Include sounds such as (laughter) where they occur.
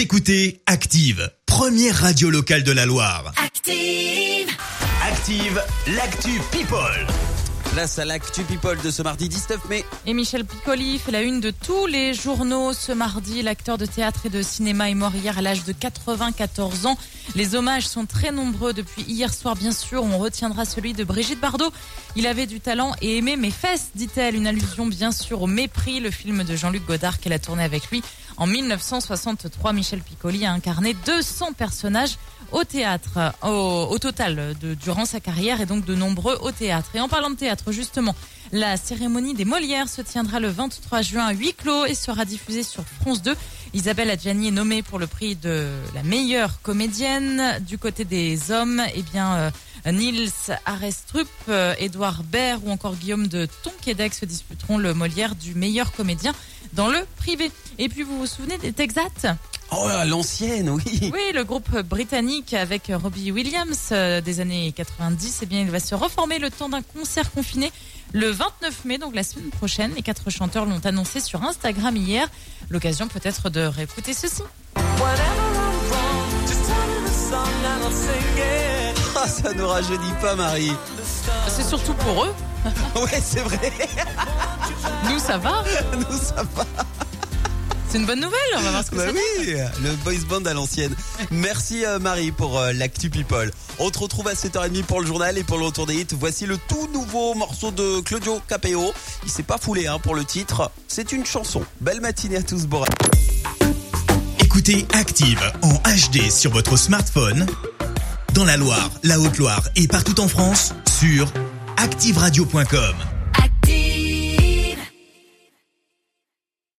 Vous écoutez Active, première radio locale de la Loire. Active. Active, l'actu People. Place à l'actu people de ce mardi 19 mai. Et Michel Piccoli fait la une de tous les journaux ce mardi. L'acteur de théâtre et de cinéma est mort hier à l'âge de 94 ans. Les hommages sont très nombreux depuis hier soir, bien sûr. On retiendra celui de Brigitte Bardot. Il avait du talent et aimait mes fesses, dit-elle. Une allusion, bien sûr, au mépris, le film de Jean-Luc Godard qu'elle a tourné avec lui. En 1963, Michel Piccoli a incarné 200 personnages au théâtre, au, total, durant sa carrière et donc de nombreux au théâtre. Et en parlant de théâtre, justement, la cérémonie des Molières se tiendra le 23 juin à huis clos et sera diffusée sur France 2. Isabelle Adjani est nommée pour le prix de la meilleure comédienne. Du côté des hommes, eh bien, euh, Niels Arestrup, euh, Édouard Baird ou encore Guillaume de Tonquédec se disputeront le Molière du meilleur comédien dans le privé. Et puis, vous vous souvenez des Texats Oh, l'ancienne, oui. Oui, le groupe britannique avec Robbie Williams euh, des années 90, eh bien, il va se reformer le temps d'un concert confiné le 29 mai, donc la semaine prochaine. Les quatre chanteurs l'ont annoncé sur Instagram hier. L'occasion peut-être de réécouter ceci. (laughs) Ah, ça nous rajeunit pas, Marie. C'est surtout pour eux. (laughs) Ouais, c'est vrai. (laughs) Nous, ça va. (laughs) Nous, ça va. C'est une bonne nouvelle. On va voir ce que Bah ça oui, le boys band à l'ancienne. Merci euh, Marie pour euh, l'actu people. On te retrouve à 7h30 pour le journal et pour le retour des hits. Voici le tout nouveau morceau de Claudio Capeo. Il s'est pas foulé hein, pour le titre. C'est une chanson. Belle matinée à tous, Bora. Écoutez Active en HD sur votre smartphone, dans la Loire, la Haute-Loire et partout en France, sur activeradio.com.